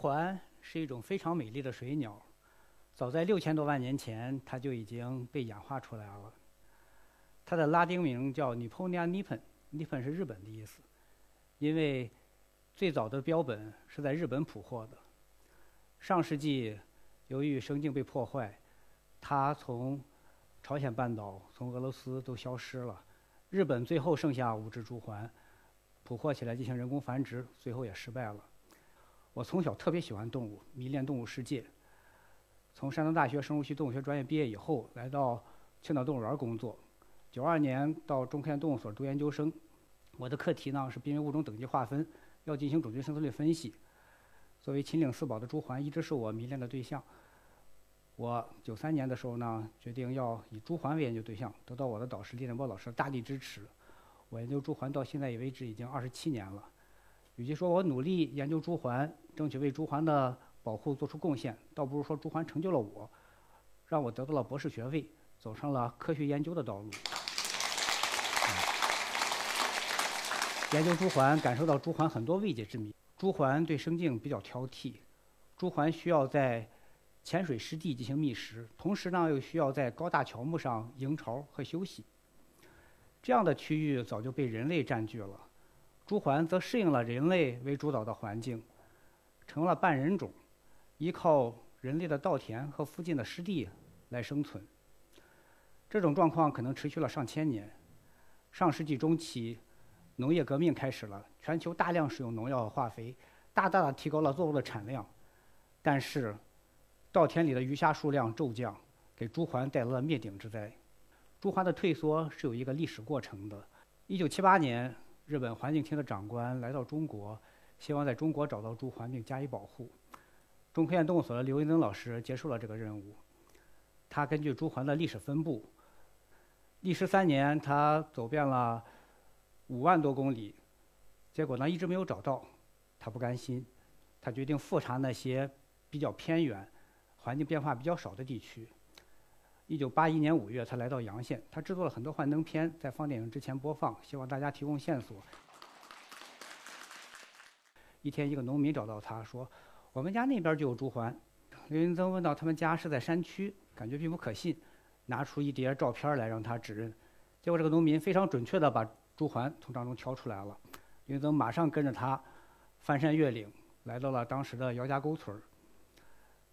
环是一种非常美丽的水鸟，早在六千多万年前，它就已经被演化出来了。它的拉丁名叫 Niponia nippon，nippon 是日本的意思，因为最早的标本是在日本捕获的。上世纪，由于生境被破坏，它从朝鲜半岛、从俄罗斯都消失了。日本最后剩下五只朱鹮，捕获起来进行人工繁殖，最后也失败了。我从小特别喜欢动物，迷恋动物世界。从山东大学生物系动物学专业毕业以后，来到青岛动物园工作。九二年到中科院动物所读研究生，我的课题呢是濒危物种等级划分，要进行种群生存率分析。作为秦岭四宝的朱鹮，一直是我迷恋的对象。我九三年的时候呢，决定要以朱鹮为研究对象，得到我的导师李连波老师的大力支持。我研究朱鹮到现在为止已经二十七年了。与其说我努力研究朱鹮，争取为朱鹮的保护做出贡献，倒不如说朱鹮成就了我，让我得到了博士学位，走上了科学研究的道路。研究朱鹮，感受到朱鹮很多未解之谜。朱鹮对生境比较挑剔，朱鹮需要在浅水湿地进行觅食，同时呢又需要在高大乔木上营巢和休息。这样的区域早就被人类占据了。朱鹮则适应了人类为主导的环境，成了半人种，依靠人类的稻田和附近的湿地来生存。这种状况可能持续了上千年。上世纪中期，农业革命开始了，全球大量使用农药和化肥，大大的提高了作物的产量。但是，稻田里的鱼虾数量骤降，给朱鹮带来了灭顶之灾。朱鹮的退缩是有一个历史过程的。一九七八年。日本环境厅的长官来到中国，希望在中国找到朱鹮并加以保护。中科院动物所的刘云增老师接受了这个任务。他根据朱鹮的历史分布，历时三年，他走遍了五万多公里，结果呢一直没有找到。他不甘心，他决定复查那些比较偏远、环境变化比较少的地区。一九八一年五月，他来到阳县，他制作了很多幻灯片，在放电影之前播放，希望大家提供线索。一天，一个农民找到他说：“我们家那边就有朱鹮。”刘云增问到他们家是在山区，感觉并不可信，拿出一叠照片来让他指认。结果，这个农民非常准确地把朱鹮从当中挑出来了。刘云增马上跟着他翻山越岭，来到了当时的姚家沟村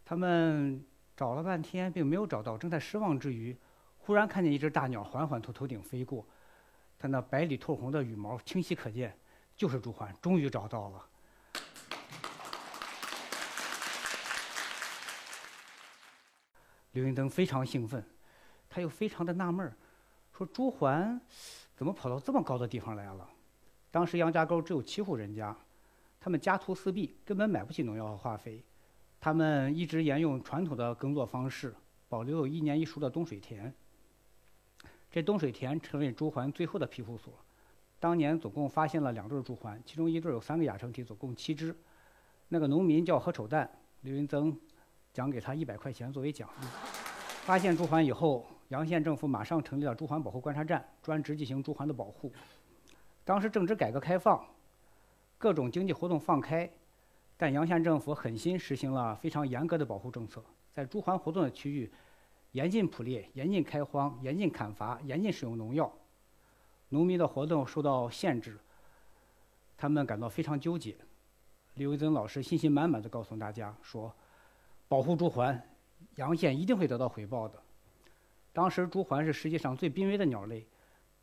他们。找了半天，并没有找到。正在失望之余，忽然看见一只大鸟缓缓从头顶飞过，它那白里透红的羽毛清晰可见，就是朱鹮。终于找到了。刘云登非常兴奋，他又非常的纳闷儿，说：“朱鹮怎么跑到这么高的地方来了？”当时杨家沟只有七户人家，他们家徒四壁，根本买不起农药和化肥。他们一直沿用传统的耕作方式，保留有一年一熟的冬水田。这冬水田成为朱鹮最后的庇护所。当年总共发现了两对朱鹮，其中一对有三个亚成体，总共七只。那个农民叫何丑蛋，刘云增奖给他一百块钱作为奖励。发现朱鹮以后，洋县政府马上成立了朱鹮保护观察站，专职进行朱鹮的保护。当时正值改革开放，各种经济活动放开。但阳县政府狠心实行了非常严格的保护政策，在朱鹮活动的区域，严禁捕猎、严禁开荒、严禁砍伐、严禁使用农药，农民的活动受到限制，他们感到非常纠结。刘维增老师信心满满的告诉大家说：“保护朱鹮，阳县一定会得到回报的。”当时朱鹮是世界上最濒危的鸟类，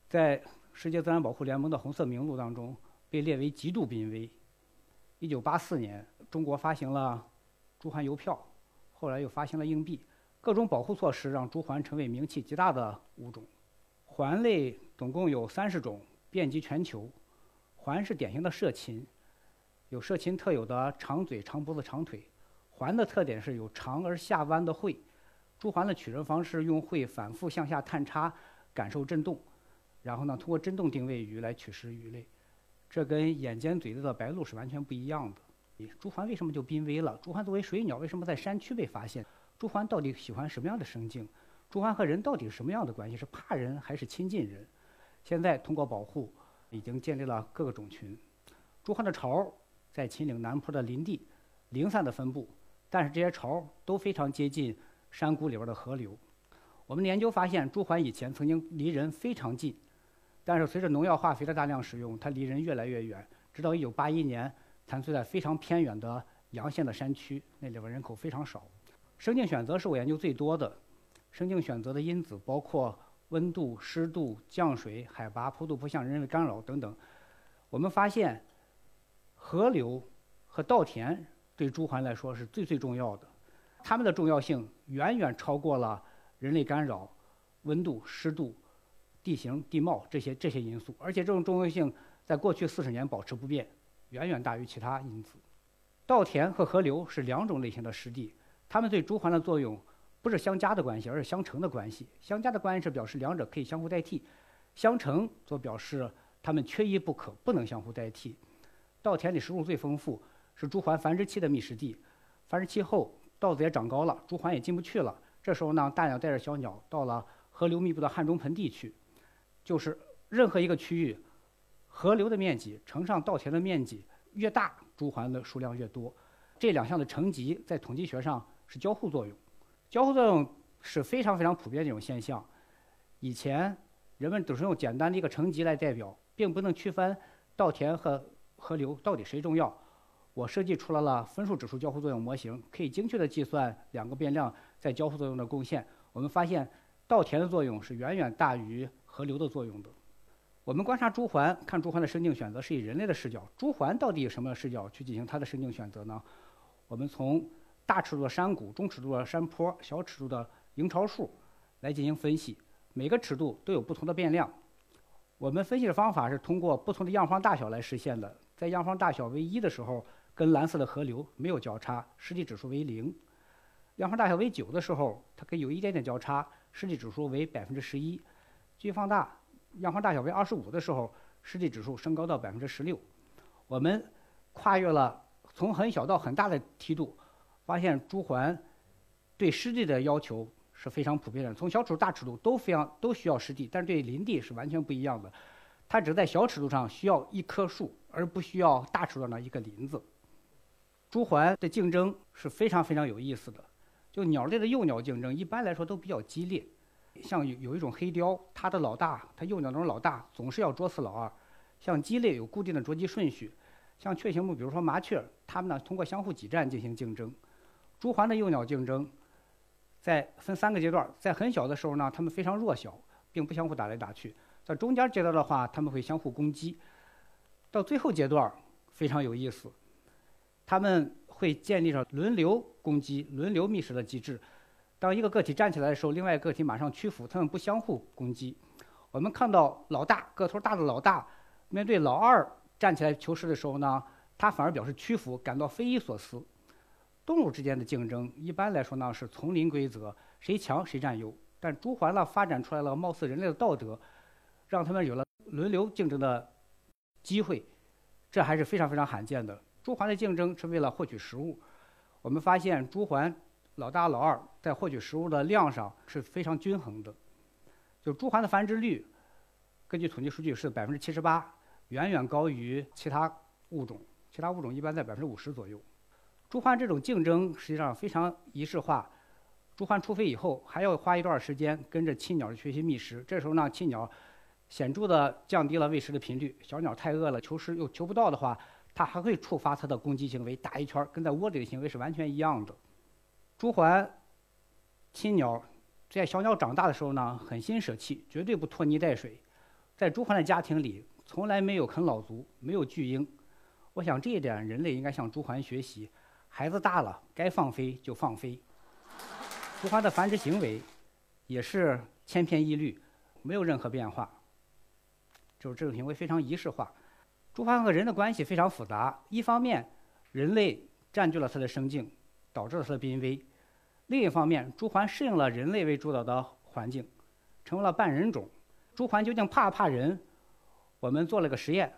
在世界自然保护联盟的红色名录当中被列为极度濒危。一九八四年，中国发行了朱鹮邮票，后来又发行了硬币，各种保护措施让朱鹮成为名气极大的物种。鹮类总共有三十种，遍及全球。鹮是典型的涉禽，有涉禽特有的长嘴、长脖子、长腿。鹮的特点是有长而下弯的喙。朱鹮的取人方式用喙反复向下探插，感受震动，然后呢，通过震动定位鱼来取食鱼类。这跟眼尖嘴利的白鹭是完全不一样的。朱鹮为什么就濒危了？朱鹮作为水鸟，为什么在山区被发现？朱鹮到底喜欢什么样的生境？朱鹮和人到底是什么样的关系？是怕人还是亲近人？现在通过保护，已经建立了各个种群。朱鹮的巢在秦岭南坡的林地，零散的分布，但是这些巢都非常接近山谷里边的河流。我们研究发现，朱鹮以前曾经离人非常近，但是随着农药化肥的大量使用，它离人越来越远，直到1981年残存在非常偏远的阳县的山区，那里边人口非常少。生境选择是我研究最多的，生境选择的因子包括温度、湿度、降水、海拔、坡度、坡向、人为干扰等等。我们发现，河流和稻田对朱鹮来说是最最重要的，它们的重要性远远超过了人类干扰、温度、湿度、地形地貌这些这些因素，而且这种重要性在过去四十年保持不变，远远大于其他因子。稻田和河流是两种类型的湿地。它们对朱鹮的作用不是相加的关系，而是相乘的关系。相加的关系是表示两者可以相互代替，相乘则表示它们缺一不可，不能相互代替。稻田里食物最丰富，是朱鹮繁殖期的觅食地。繁殖期后，稻子也长高了，朱鹮也进不去了。这时候呢，大鸟带着小鸟到了河流密布的汉中盆地去，就是任何一个区域，河流的面积乘上稻田的面积越大，朱鹮的数量越多。这两项的乘积在统计学上。是交互作用，交互作用是非常非常普遍的一种现象。以前人们都是用简单的一个乘积来代表，并不能区分稻田和河流到底谁重要。我设计出来了分数指数交互作用模型，可以精确地计算两个变量在交互作用的贡献。我们发现稻田的作用是远远大于河流的作用的。我们观察朱鹮，看朱鹮的生境选择是以人类的视角。朱鹮到底以什么视角去进行它的生境选择呢？我们从大尺度的山谷、中尺度的山坡、小尺度的营巢数来进行分析，每个尺度都有不同的变量。我们分析的方法是通过不同的样方大小来实现的。在样方大小为一的时候，跟蓝色的河流没有交叉，实际指数为零；样方大小为九的时候，它可以有一点点交叉，实际指数为百分之十一。继续放大，样方大小为二十五的时候，湿地指数升高到百分之十六。我们跨越了从很小到很大的梯度。发现朱鹮对湿地的要求是非常普遍的，从小尺度、大尺度都非常都需要湿地，但是对林地是完全不一样的。它只在小尺度上需要一棵树，而不需要大尺度上一个林子。朱鹮的竞争是非常非常有意思的，就鸟类的幼鸟竞争一般来说都比较激烈。像有有一种黑雕，它的老大，它幼鸟中老大总是要捉死老二。像鸡类有固定的啄击顺序，像雀形目，比如说麻雀，它们呢通过相互挤占进行竞争。朱鹮的幼鸟竞争，在分三个阶段，在很小的时候呢，它们非常弱小，并不相互打来打去。在中间阶段的话，它们会相互攻击。到最后阶段非常有意思，它们会建立上轮流攻击、轮流觅食的机制。当一个个体站起来的时候，另外个体马上屈服，它们不相互攻击。我们看到老大个头大的老大面对老二站起来求食的时候呢，他反而表示屈服，感到匪夷所思。动物之间的竞争，一般来说呢是丛林规则，谁强谁占优。但朱环呢发展出来了貌似人类的道德，让他们有了轮流竞争的机会，这还是非常非常罕见的。朱鹮的竞争是为了获取食物。我们发现朱鹮老大老二在获取食物的量上是非常均衡的。就朱鹮的繁殖率，根据统计数据是百分之七十八，远远高于其他物种。其他物种一般在百分之五十左右。朱鹮这种竞争实际上非常仪式化。朱鹮出飞以后，还要花一段时间跟着亲鸟学习觅食。这时候呢，亲鸟显著的降低了喂食的频率。小鸟太饿了，求食又求不到的话，它还会触发它的攻击行为，打一圈，跟在窝里的行为是完全一样的。朱鹮亲鸟在小鸟长大的时候呢，狠心舍弃，绝对不拖泥带水。在朱鹮的家庭里，从来没有啃老族，没有巨婴。我想这一点，人类应该向朱鹮学习。孩子大了，该放飞就放飞。朱鹮的繁殖行为也是千篇一律，没有任何变化。就是这种行为非常仪式化。朱鹮和人的关系非常复杂，一方面人类占据了它的生境，导致了它的濒危；另一方面，朱鹮适应了人类为主导的环境，成为了半人种。朱鹮究竟怕不怕人？我们做了个实验，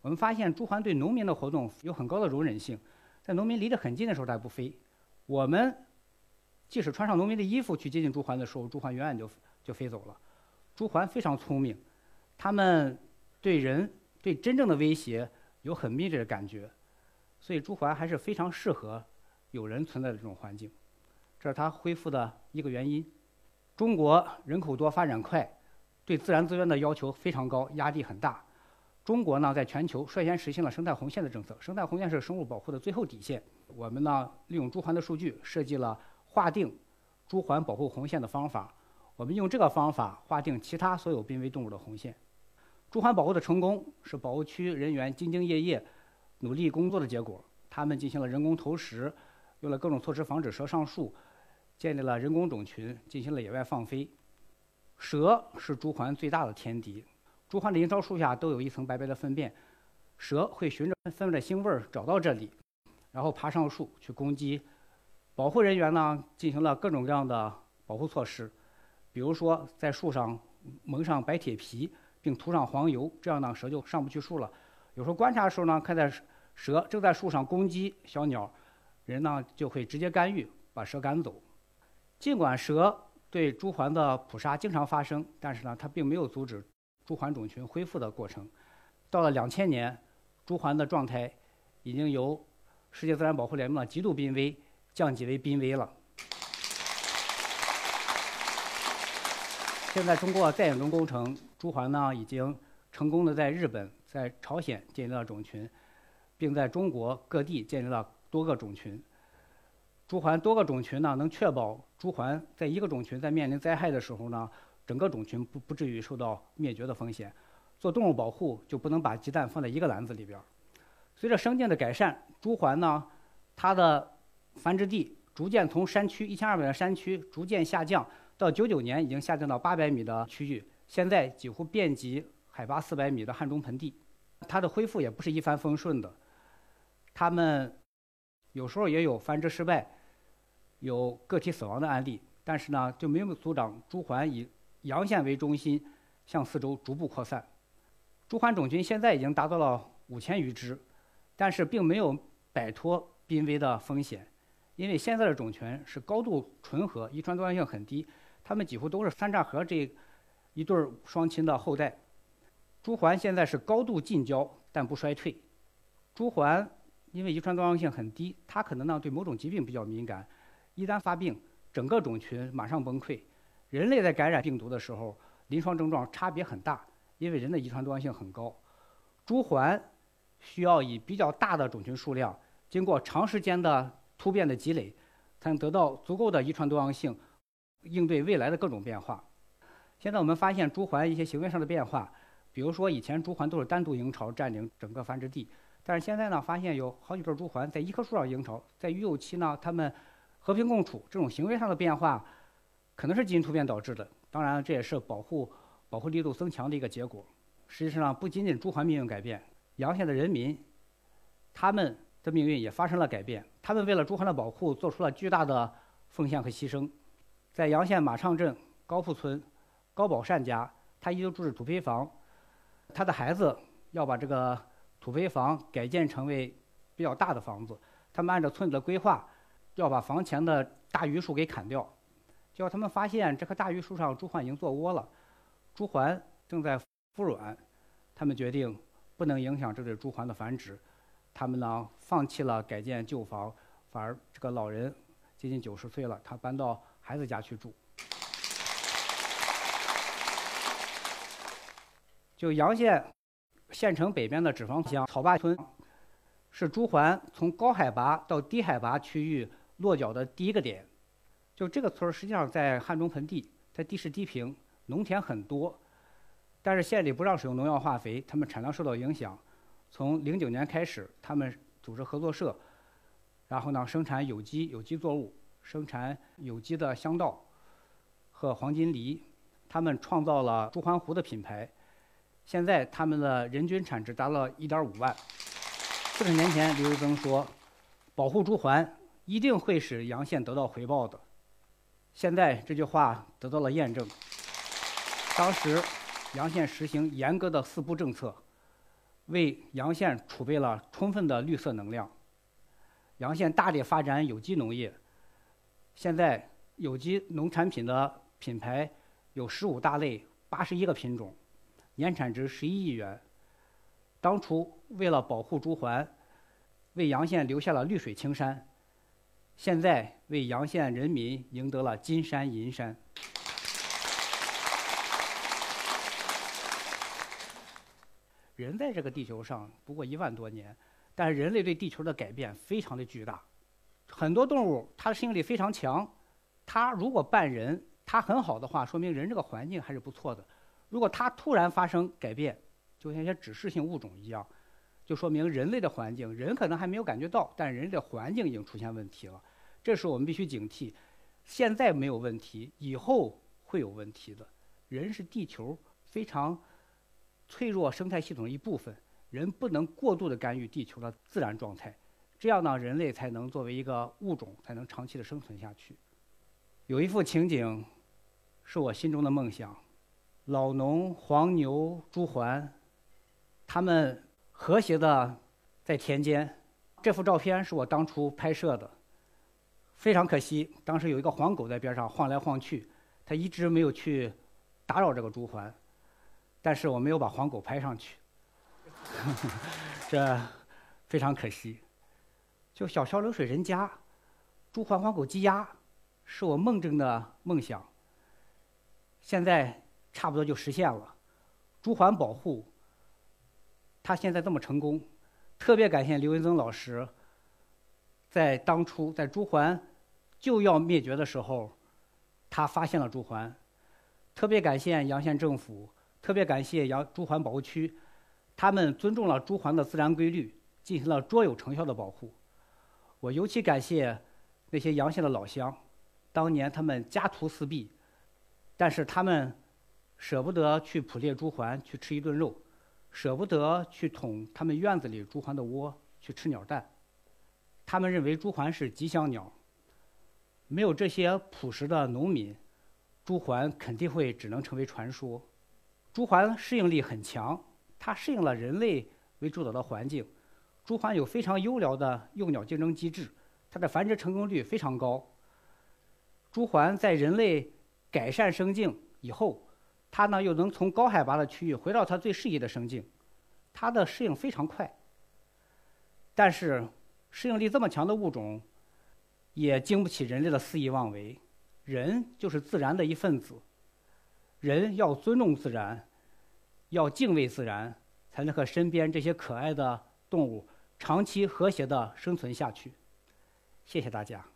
我们发现朱鹮对农民的活动有很高的容忍性。在农民离得很近的时候，它不飞。我们即使穿上农民的衣服去接近朱鹮的时候，朱鹮远远就就飞走了。朱鹮非常聪明，它们对人对真正的威胁有很敏锐的感觉。所以朱鹮还是非常适合有人存在的这种环境，这是它恢复的一个原因。中国人口多、发展快，对自然资源的要求非常高，压力很大。中国呢，在全球率先实行了生态红线的政策。生态红线是生物保护的最后底线。我们呢，利用朱鹮的数据，设计了划定朱鹮保护红线的方法。我们用这个方法划定其他所有濒危动物的红线。朱鹮保护的成功是保护区人员兢兢业业、努力工作的结果。他们进行了人工投食，用了各种措施防止蛇上树，建立了人工种群，进行了野外放飞。蛇是朱鹮最大的天敌。朱鹮的营巢树下都有一层白白的粪便，蛇会循着粪便的腥味儿找到这里，然后爬上树去攻击。保护人员呢进行了各种各样的保护措施，比如说在树上蒙上白铁皮，并涂上黄油，这样呢蛇就上不去树了。有时候观察的时候呢，看在蛇正在树上攻击小鸟，人呢就会直接干预把蛇赶走。尽管蛇对朱鹮的捕杀经常发生，但是呢它并没有阻止。朱鹮种群恢复的过程，到了两千年，朱鹮的状态已经由世界自然保护联盟的极度濒危降级为濒危了。现在通过再远征工程，朱鹮呢已经成功的在日本、在朝鲜建立了种群，并在中国各地建立了多个种群。朱鹮多个种群呢，能确保朱鹮在一个种群在面临灾害的时候呢。整个种群不不至于受到灭绝的风险。做动物保护就不能把鸡蛋放在一个篮子里边儿。随着生境的改善，朱鹮呢，它的繁殖地逐渐从山区一千二百的山区逐渐下降，到九九年已经下降到八百米的区域，现在几乎遍及海拔四百米的汉中盆地。它的恢复也不是一帆风顺的，它们有时候也有繁殖失败、有个体死亡的案例，但是呢，就没有阻挡朱鹮以阳线为中心，向四周逐步扩散。朱鹮种群现在已经达到了五千余只，但是并没有摆脱濒危的风险，因为现在的种群是高度纯合，遗传多样性很低，它们几乎都是三叉河这一对双亲的后代。朱鹮现在是高度近交，但不衰退。朱鹮因为遗传多样性很低，它可能呢对某种疾病比较敏感，一旦发病，整个种群马上崩溃。人类在感染病毒的时候，临床症状差别很大，因为人的遗传多样性很高。猪环需要以比较大的种群数量，经过长时间的突变的积累，才能得到足够的遗传多样性，应对未来的各种变化。现在我们发现猪环一些行为上的变化，比如说以前猪环都是单独营巢占领整个繁殖地，但是现在呢，发现有好几对朱鹮在一棵树上营巢，在育幼期呢，它们和平共处，这种行为上的变化。可能是基因突变导致的，当然这也是保护保护力度增强的一个结果。实际上，不仅仅朱鹮命运改变，阳县的人民，他们的命运也发生了改变。他们为了朱鹮的保护，做出了巨大的奉献和牺牲。在阳县马场镇高铺村，高宝善家，他一直住着土坯房，他的孩子要把这个土坯房改建成为比较大的房子。他们按照村子的规划，要把房前的大榆树给砍掉。结果他们发现这棵大榆树上朱鹮已经做窝了，朱鹮正在孵卵，他们决定不能影响这对朱鹮的繁殖，他们呢放弃了改建旧房，反而这个老人接近九十岁了，他搬到孩子家去住。就阳县县城北边的纸坊乡草坝村，是朱鹮从高海拔到低海拔区域落脚的第一个点。就这个村儿，实际上在汉中盆地，在地势低平，农田很多，但是县里不让使用农药化肥，他们产量受到影响。从零九年开始，他们组织合作社，然后呢生产有机有机作物，生产有机的香稻和黄金梨，他们创造了朱鹮湖的品牌。现在他们的人均产值达到一点五万。四十年前，刘玉增说：“保护朱鹮一定会使阳县得到回报的。”现在这句话得到了验证。当时，阳县实行严格的四不政策，为阳县储备了充分的绿色能量。阳县大力发展有机农业。现在，有机农产品的品牌有十五大类、八十一个品种，年产值十一亿元。当初为了保护朱鹮，为阳县留下了绿水青山，现在为阳县人民赢得了金山银山。人在这个地球上不过一万多年，但是人类对地球的改变非常的巨大。很多动物它的适应力非常强，它如果伴人，它很好的话，说明人这个环境还是不错的。如果它突然发生改变，就像一些指示性物种一样，就说明人类的环境，人可能还没有感觉到，但人类的环境已经出现问题了。这时候我们必须警惕，现在没有问题，以后会有问题的。人是地球非常。脆弱生态系统的一部分，人不能过度的干预地球的自然状态，这样呢，人类才能作为一个物种，才能长期的生存下去。有一幅情景，是我心中的梦想：老农、黄牛、朱鹮，他们和谐的在田间。这幅照片是我当初拍摄的，非常可惜，当时有一个黄狗在边上晃来晃去，它一直没有去打扰这个朱鹮。但是我没有把黄狗拍上去，这非常可惜。就小桥流水人家，朱鹮黄狗鸡鸭，是我梦中的梦想。现在差不多就实现了。朱鹮保护，它现在这么成功，特别感谢刘文增老师，在当初在朱鹮就要灭绝的时候，他发现了朱鹮。特别感谢阳县政府。特别感谢阳朱鹮保护区，他们尊重了朱鹮的自然规律，进行了卓有成效的保护。我尤其感谢那些阳县的老乡，当年他们家徒四壁，但是他们舍不得去捕猎朱鹮去吃一顿肉，舍不得去捅他们院子里朱鹮的窝去吃鸟蛋。他们认为朱鹮是吉祥鸟，没有这些朴实的农民，朱鹮肯定会只能成为传说。朱鹮适应力很强，它适应了人类为主导的环境。朱鹮有非常优良的幼鸟竞争机制，它的繁殖成功率非常高。朱鹮在人类改善生境以后，它呢又能从高海拔的区域回到它最适宜的生境，它的适应非常快。但是，适应力这么强的物种，也经不起人类的肆意妄为。人就是自然的一份子。人要尊重自然，要敬畏自然，才能和身边这些可爱的动物长期和谐的生存下去。谢谢大家。